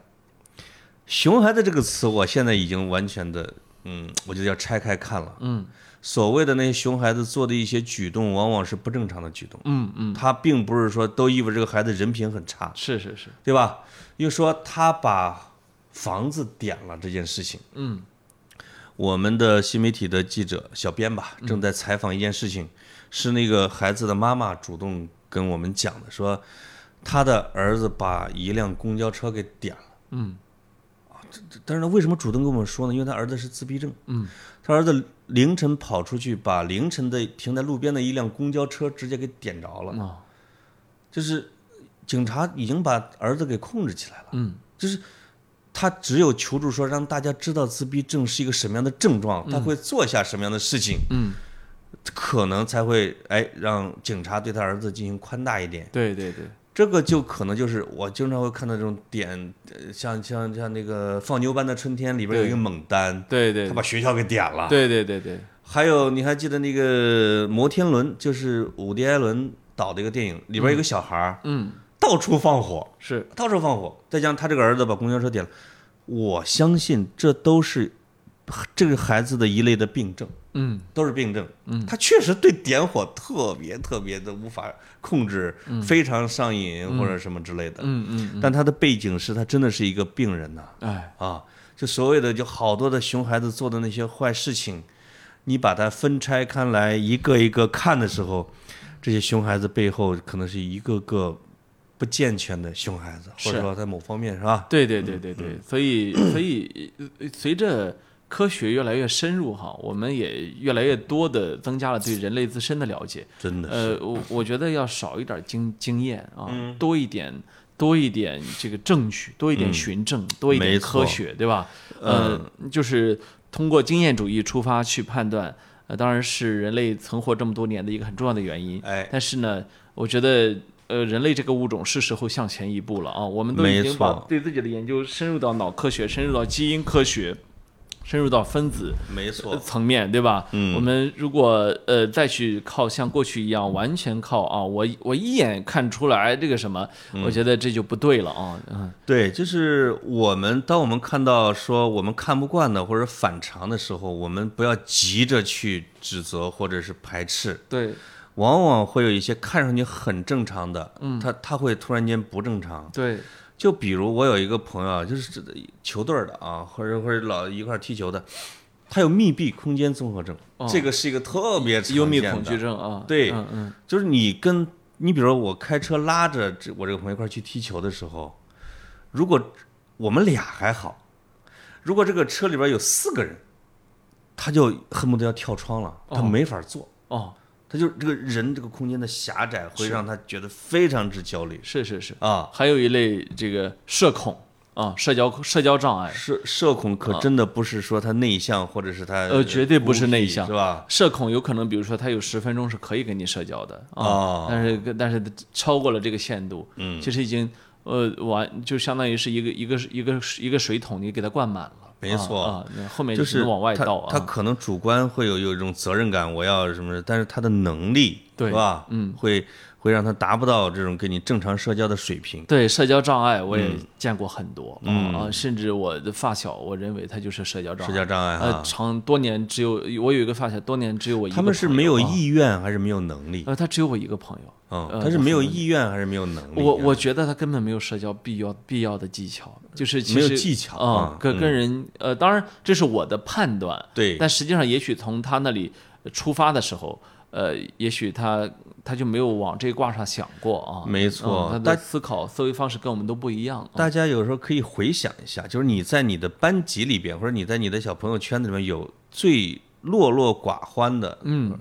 熊孩子这个词，我现在已经完全的，嗯，我就要拆开看了。嗯。所谓的那些熊孩子做的一些举动，往往是不正常的举动，嗯嗯，他并不是说都意味着这个孩子人品很差，是是是，对吧？又说他把房子点了这件事情，嗯。我们的新媒体的记者小编吧，正在采访一件事情，是那个孩子的妈妈主动跟我们讲的，说他的儿子把一辆公交车给点了。嗯但是呢，为什么主动跟我们说呢？因为他儿子是自闭症，嗯，他儿子凌晨跑出去，把凌晨的停在路边的一辆公交车直接给点着了，哦就是警察已经把儿子给控制起来了。嗯。就是他只有求助说让大家知道自闭症是一个什么样的症状，他会做下什么样的事情，嗯，可能才会哎让警察对他儿子进行宽大一点。对对对，这个就可能就是我经常会看到这种点，呃像像像那个放牛班的春天里边有一个猛单，对对他把学校给点了。对对对对，还有你还记得那个摩天轮，就是伍迪·艾伦导的一个电影，里边有个小孩儿嗯。到处放火，是，到处放火，再加上他这个儿子把公交车点了，我相信这都是这个孩子的一类的病症，嗯都是病症。嗯他确实对点火特别特别的无法控制，非常上瘾或者什么之类的。嗯嗯嗯，但他的背景是他真的是一个病人呐哎，啊就所谓的就好多的熊孩子做的那些坏事情，你把它分拆开来一个一个看的时候，这些熊孩子背后可能是一个个不健全的熊孩子，或者说在某方面是吧？对对对对对，所以所以呃随着科学越来越深入哈，我们也越来越多的增加了对人类自身的了解。真的是，呃，我我觉得要少一点经经验啊，嗯多一点多一点这个证据，多一点循证，多一点科学，对吧？呃，就是通过经验主义出发去判断，呃，当然是人类存活这么多年的一个很重要的原因。哎，但是呢，我觉得。呃，人类这个物种是时候向前一步了啊！我们都已经把对自己的研究深入到脑科学，深入到基因科学，深入到分子呃没错，层面，对吧？嗯我们如果呃再去靠像过去一样完全靠啊，我我一眼看出来这个什么，嗯我觉得这就不对了啊。嗯，对，就是我们当我们看到说我们看不惯的或者反常的时候，我们不要急着去指责或者是排斥，对，往往会有一些看上去很正常的，嗯，他他会突然间不正常。对，就比如我有一个朋友啊，就是这球队的啊，或者或者老一块踢球的，他有密闭空间综合症，哦这个是一个特别常幽闭见的恐惧症啊。对嗯嗯，就是你跟你比如说我开车拉着这我这个朋友一块去踢球的时候，如果我们俩还好，如果这个车里边有四个人，他就恨不得要跳窗了，他哦没法坐，哦，他就这个人这个空间的狭窄会让他觉得非常之焦虑是是是，啊。还有一类这个社恐啊，社交社交障碍。社社恐可真的不是说他内向，或者是他呃绝对不是内向是吧？社恐有可能，比如说他有十分钟是可以跟你社交的啊，哦但是但是超过了这个限度，嗯其实已经呃完就相当于是一个一个一个一个水桶，你给它灌满了，没错后面就是往外他倒啊，他可能主观会有有一种责任感，我要什么，但是他的能力对是吧？嗯，会会让他达不到这种跟你正常社交的水平。对社交障碍我也见过很多，嗯。甚至我的发小，我认为他就是社交障碍，社交障碍呃，哈，长多年只有我有一个发小，多年只有我一个他们是没有意愿还是没有能力？呃，他只有我一个朋友，嗯，呃他是没有意愿还是没有能力？我我觉得他根本没有社交必要必要的技巧，就是其实没有技巧啊啊，跟跟人呃，当然这是我的判断，对。但实际上也许从他那里出发的时候，呃，也许他他就没有往这卦上想过啊，没错嗯他的思考思维方式跟我们都不一样，啊。大家有时候可以回想一下，就是你在你的班级里边，或者你在你的小朋友圈子里面有最落落寡欢的，嗯，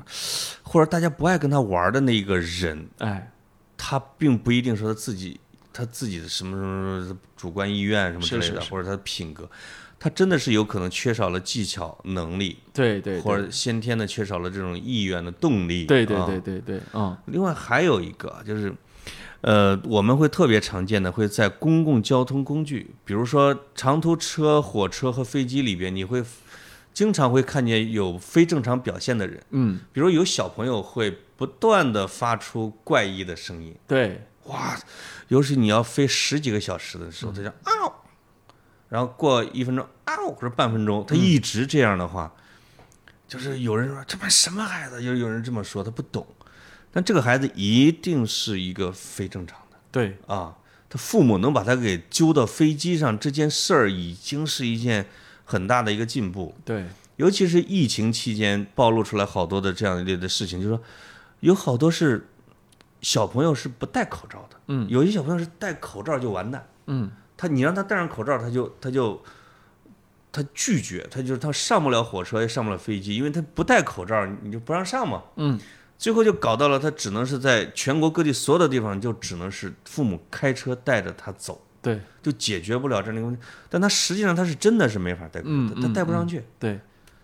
或者大家不爱跟他玩的那个人，哎，他并不一定说他自己他自己的什么什么什么主观意愿什么之类的，是是是。或者他的品格，他真的是有可能缺少了技巧能力，对对，或者先天的缺少了这种意愿的动力。对对啊对对对，嗯。另外还有一个就是，呃，我们会特别常见的会在公共交通工具，比如说长途车、火车和飞机里边，你会经常会看见有非正常表现的人，嗯，比如有小朋友会不断的发出怪异的声音，对，哇，尤其你要飞十几个小时的时候，他就嗷，然后过一分钟啊或者半分钟，他一直这样的话，就是有人说这帮什么孩子，有有人这么说，他不懂，但这个孩子一定是一个非正常的。对，啊，他父母能把他给揪到飞机上这件事儿，已经是一件很大的一个进步。对，尤其是疫情期间暴露出来好多的这样一类的事情，就是说有好多是小朋友是不戴口罩的，嗯。有些小朋友是戴口罩就完蛋，嗯，他你让他戴上口罩，他就他就他拒绝，他就是他上不了火车也上不了飞机，因为他不戴口罩，你就不让上嘛，嗯，最后就搞到了他只能是在全国各地所有的地方，就只能是父母开车带着他走。对。就解决不了这样的一个问题，但他实际上他是真的是没法戴口罩，他戴不上去，对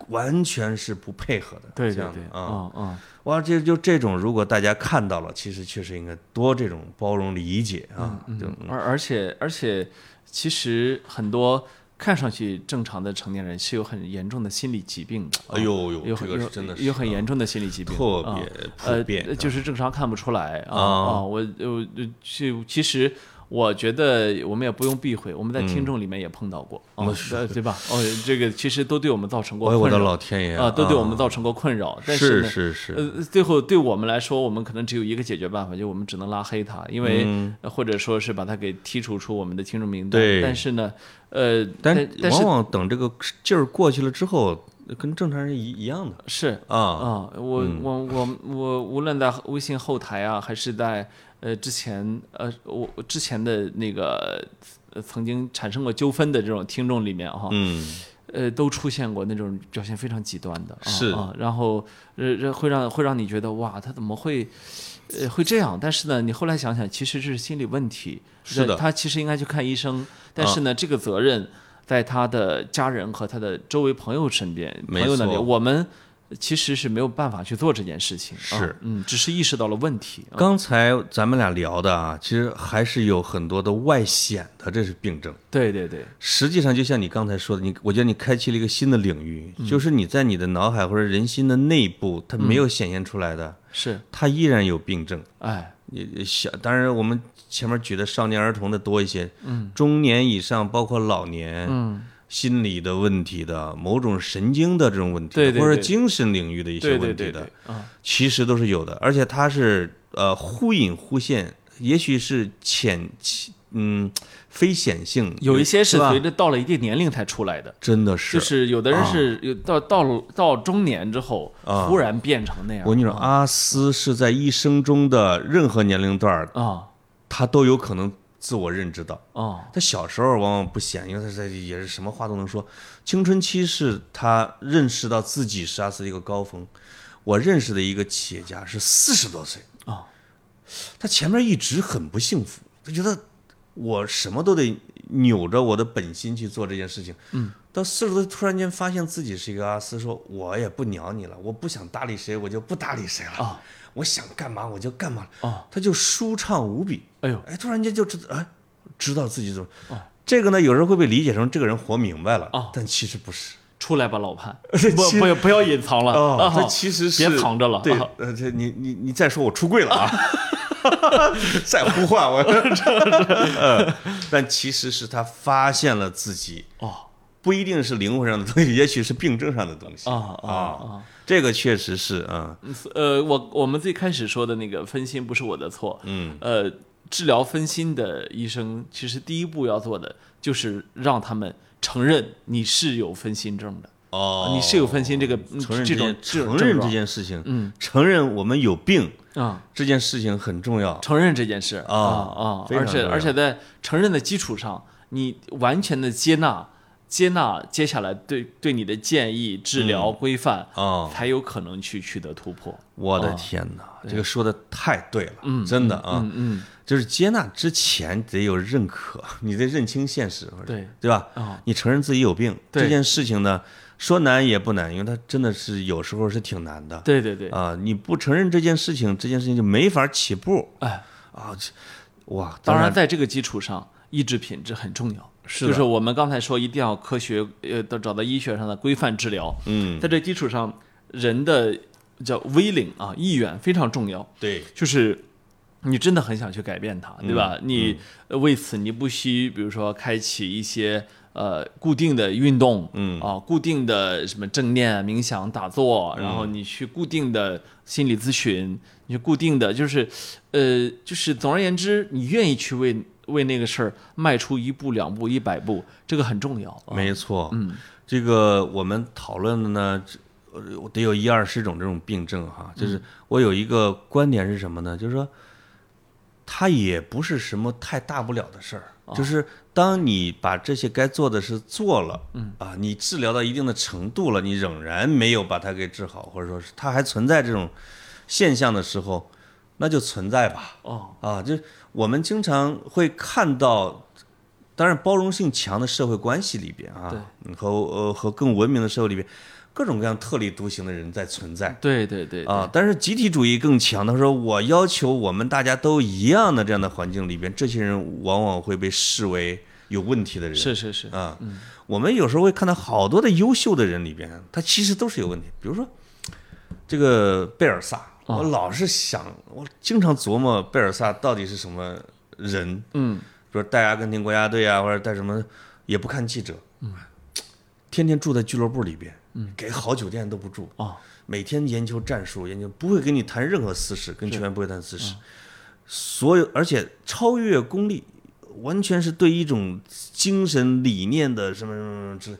完全是不配合的，对对对，这样的啊。嗯嗯，哇，这就这种，如果大家看到了，其实确实应该多这种包容理解啊。就而而且而且，其实很多看上去正常的成年人是有很严重的心理疾病的。哎呦呦，这有很有个是真的是有很严重的心理疾病，啊特别普遍呃，就是正常看不出来啊啊啊！我我其其实我觉得我们也不用避讳，我们在听众里面也碰到过，啊那对对吧？哦，这个其实都对我们造成过哎，我的困扰。老天爷啊，都对我们啊造成过困扰。但是呢，是是，呃，最后对我们来说，我们可能只有一个解决办法，就我们只能拉黑他，因为、或者说是把他给剔除出我们的听众名单。对。但是呢，呃，但但是往往等这个劲儿过去了之后，跟正常人一一样的。是。啊。啊，我我我我无论在微信后台啊，还是在呃之前呃我我之前的那个呃曾经产生过纠纷的这种听众里面哈，嗯，呃都出现过那种表现非常极端的，啊是。啊，然后呃这会让会让你觉得哇，他怎么会呃会这样？但是呢，你后来想想，其实这是心理问题，是的。啊他其实应该去看医生，但是呢，这个责任在他的家人和他的周围朋友身边，朋没友那里，错。我们其实是没有办法去做这件事情，啊是嗯，只是意识到了问题，啊。刚才咱们俩聊的啊，其实还是有很多的外显的，这是病症。对对对，实际上，就像你刚才说的，你我觉得你开启了一个新的领域，嗯。就是你在你的脑海或者人心的内部，它没有显现出来的，是，它依然有病症。哎，也也小，当然我们前面举的少年儿童的多一些，嗯，中年以上，包括老年，嗯，心理的问题的，某种神经的这种问题的，对对或者精神领域的一些问题的，其实都是有的，而且它是呃忽隐忽现，也许是浅嗯非显性，有一些是随着到了一定年龄才出来的。真的是，就是有的人是有到到了到中年之后，啊。忽然变成那样。我跟你说，阿斯是在一生中的任何年龄段儿，啊。他都有可能自我认知到。啊他小时候往往不显，因为他在也是什么话都能说。青春期是他认识到自己是阿斯的一个高峰。我认识的一个企业家是四十多岁啊，他前面一直很不幸福，他觉得我什么都得扭着我的本心去做这件事情。嗯，到四十多岁突然间发现自己是一个阿斯，说我也不鸟你了，我不想搭理谁我就不搭理谁了。啊我想干嘛我就干嘛。啊！他就舒畅无比。哎呦，哎，突然间就知道，哎，知道自己怎么。这个呢，有时候会被理解成这个人活明白了，啊但其实不是。出来吧，老潘，不不要不要隐藏了！他其实是别藏着了对啊，呃，这你你你再说我出柜了啊，再呼唤我。呃，但其实是他发现了自己，哦不一定是灵魂上的东西，也许是病症上的东西。啊啊啊！这个确实是啊，呃，我我们最开始说的那个分心不是我的错，嗯，呃，治疗分心的医生其实第一步要做的就是让他们承认你是有分心症的，哦，你是有分心这个嗯承认这种承认这件事情，嗯，承认我们有病啊。这件事情很重要。承认这件事。啊啊啊，而且而且在承认的基础上，你完全的接纳接纳接下来对对你的建议、治疗、规范，啊，才有可能去取得突破。我的天哪，这个说的太对了，真的啊，嗯嗯，就是接纳之前得有认可，你得认清现实，对。对吧？啊，你承认自己有病对。这件事情呢，说难也不难，因为它真的是有时候是挺难的。对对对，啊。你不承认这件事情，这件事情就没法起步。哎，啊。哇，当然。然在这个基础上，意志品质很重要。是就是我们刚才说，一定要科学，呃，都找到医学上的规范治疗。嗯，在这基础上，人的叫 willing 啊，意愿非常重要。对，就是你真的很想去改变它，对吧？你呃为此你不惜，比如说开启一些呃固定的运动，嗯啊，固定的什么正念、冥想、打坐，然后你去固定的心理咨询，你去固定的就是，呃，就是总而言之，你愿意去为为那个事儿迈出一步、两步、一百步，这个很重要。啊没错。嗯，这个我们讨论的呢，得有一二十种这种病症哈。就是我有一个观点是什么呢？就是说，它也不是什么太大不了的事儿。就是当你把这些该做的事做了，嗯啊，你治疗到一定的程度了，你仍然没有把它给治好，或者说是它还存在这种现象的时候，那就存在吧。哦，啊，就我们经常会看到，当然包容性强的社会关系里边啊，嗯和呃和更文明的社会里边，各种各样特立独行的人在存在对对对，啊。但是集体主义更强，他说我要求我们大家都一样的这样的环境里边，这些人往往会被视为有问题的人。是是是，啊，我们有时候会看到好多的优秀的人里边，他其实都是有问题。比如说这个贝尔萨，哦我老是想，我经常琢磨贝尔萨到底是什么人。嗯，比如带阿根廷国家队啊，或者带什么，也不看记者，嗯，天天住在俱乐部里边，嗯，给好酒店都不住，哦，每天研究战术，研究不会跟你谈任何私事，跟球员不会谈私事，所有而且超越功利，完全是对一种精神理念的什么什么什么之。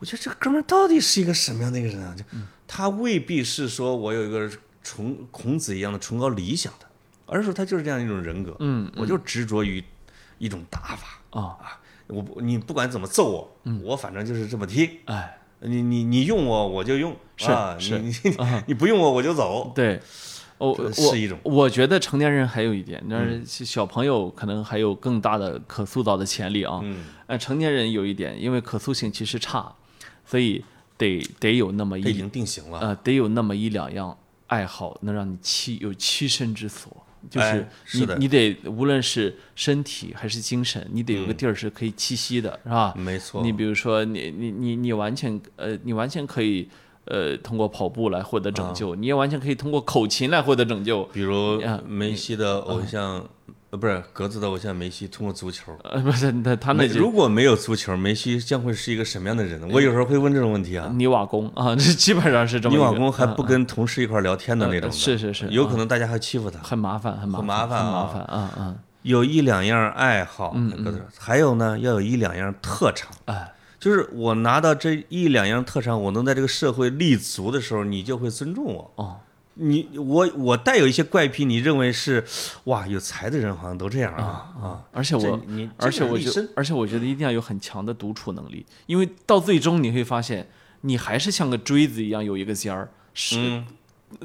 我觉得这个哥们儿到底是一个什么样的一个人啊？就他未必是说我有一个崇孔子一样的崇高理想的，而是说他就是这样一种人格。嗯，我就执着于一种打法啊啊！我不你不管怎么揍我，我反正就是这么踢。哎，你你你用我我就用，是啊，是你你 你不用我我就走。对，我我是一种我觉得成年人还有一点，但是小朋友可能还有更大的可塑造的潜力啊。嗯，呃，成年人有一点，因为可塑性其实差，所以得得有那么一已经定型了。呃得有那么一两样爱好，能让你栖有栖身之所。就是哎你、是你得无论是身体还是精神，你得有个地儿是可以栖息的，是吧？没错，你比如说，你你你你完全呃，你完全可以呃通过跑步来获得拯救，你也完全可以通过口琴来获得拯救。比如啊梅西的偶像，呃，不是格子的偶像梅西，通过足球。呃，不是他他那如果没有足球，梅西将会是一个什么样的人呢？我有时候会问这种问题啊。泥瓦工啊，这基本上是这么泥瓦工还不嗯跟同事一块聊天的那种的，是是是有可能大家还欺负他。很麻烦，很麻很烦，很麻烦啊啊！有一两样爱好，嗯那个还有呢，要有一两样特长。哎，就是我拿到这一两样特长，我能在这个社会立足的时候，你就会尊重我。哦，你我我带有一些怪癖，你认为是哇有才的人好像都这样啊啊！而且我你而且我觉这样立身而且我觉得一定要有很强的独处能力，因为到最终你会发现，你还是像个锥子一样有一个尖儿，是嗯，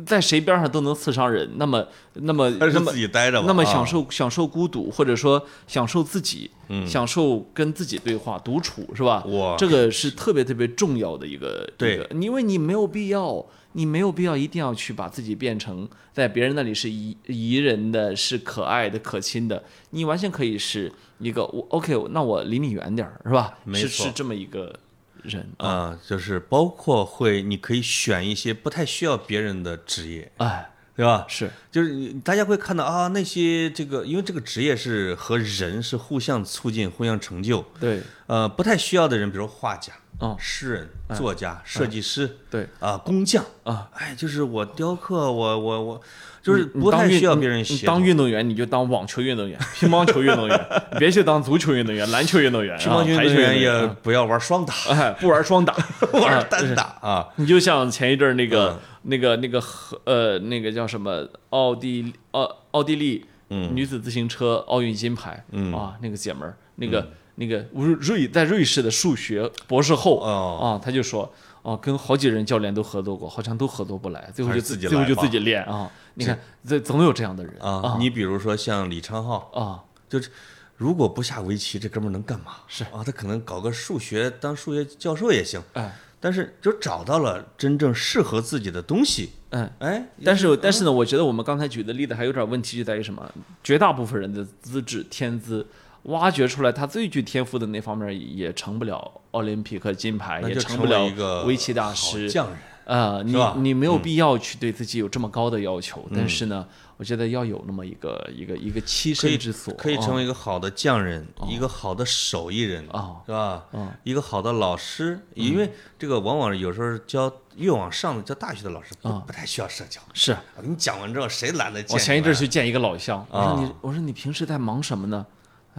在谁边上都能刺伤人。那么，那么，那么自己待着吧。那么啊享受享受孤独，或者说享受自己，嗯享受跟自己对话、独处，是吧？哇这个是特别特别重要的一个，对一个，因为你没有必要，你没有必要一定要去把自己变成在别人那里是宜宜人的、是可爱的、可亲的，你完全可以是一个我 OK，那我离你远点儿，是吧？没错是是这么一个人啊，啊，就是包括会，你可以选一些不太需要别人的职业，哎，对吧？是就是你大家会看到啊，那些这个，因为这个职业是和人是互相促进、互相成就。对，呃，不太需要的人，比如画家、哦。诗人、作家、设计师，对。啊，工匠啊，哎，就是我雕刻，我我我，就是不太需要别人协当运动员，你就当网球运动员、乒乓球运动员，别去当足球运动员、篮球运动员、乒乓球运动员也不要玩双打，哎，不玩双打，玩单打啊。你就像前一阵儿那个、嗯。那个那个和呃那个叫什么奥地奥奥地利嗯。女子自行车奥运金牌，嗯。啊，那个姐们儿，那个、那个瑞瑞在瑞士的数学博士后、哦啊，他就说。哦，跟好几任教练都合作过，好像都合作不来，最后就自己最后就自己练啊！你看，这总有这样的人啊，你比如说像李昌镐，啊，就是如果不下围棋，这哥们儿能干嘛？是啊，他可能搞个数学，当数学教授也行。哎，但是就找到了真正适合自己的东西。嗯，哎，但是但是呢，我觉得我们刚才举的例子还有点问题，就在于什么？绝大部分人的资质天资，挖掘出来他最具天赋的那方面，也成不了奥林匹克金牌，也就成不了一个围棋大师。匠人。呃，你你没有必要去对自己有这么高的要求，但是呢，我觉得要有那么一个一个一个栖身之所，可以成啊为一个好的匠人，一个好的手艺人，啊是吧？嗯一个好的老师，因为这个往往有时候教越往上的教大学的老师不不太需要社交。是。我跟你讲完之后，谁懒得见？我前一阵儿去见一个老乡，我说啊你，我说你平时在忙什么呢？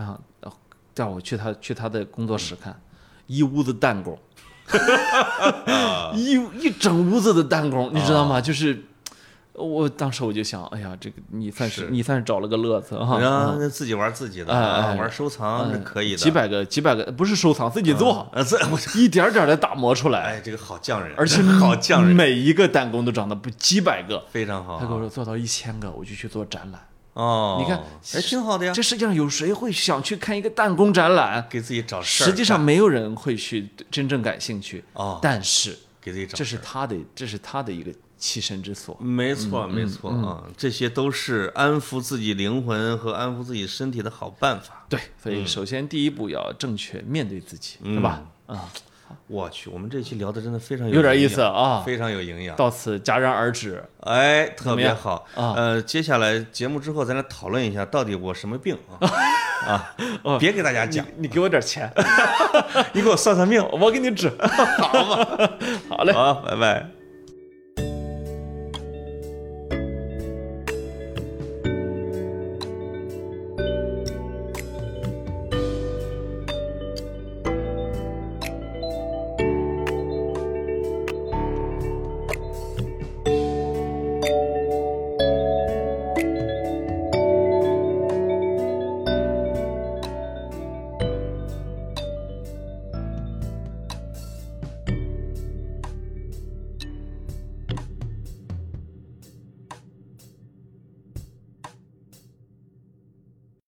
啊，带我去他去他的工作室看，一屋子弹弓，一一整屋子的弹弓，你知道吗？就是，我当时我就想，哎呀，这个你算是是你算是找了个乐子哈。然啊后自己玩自己的，哎啊哎玩收藏是可以的。几百个几百个不是收藏，自己做，啊，这我一点点的打磨出来，哎，这个好匠人，而且 好匠人，每一个弹弓都长得不几百个。非常好。他跟我说做到一千个，我就去做展览。哦，你看哎，挺好的呀，这世界上有谁会想去看一个弹弓展览？给自己找事儿实际上没有人会去真正感兴趣，哦，但是给自己找这是他的，这是他的一个栖身之所。没错，没错啊，这些都是安抚自己灵魂和安抚自己身体的好办法。对，所以首先第一步要正确面对自己，嗯是吧？啊，我去，我们这期聊的真的非常有点意，思啊。非常有营养。到此戛然而止。哎，特别好啊呃，接下来节目之后，咱俩讨论一下，到底我什么病啊？啊，别给大家讲，你给我点钱，你给我算算命，我给你治。好吧，好嘞。好，拜拜。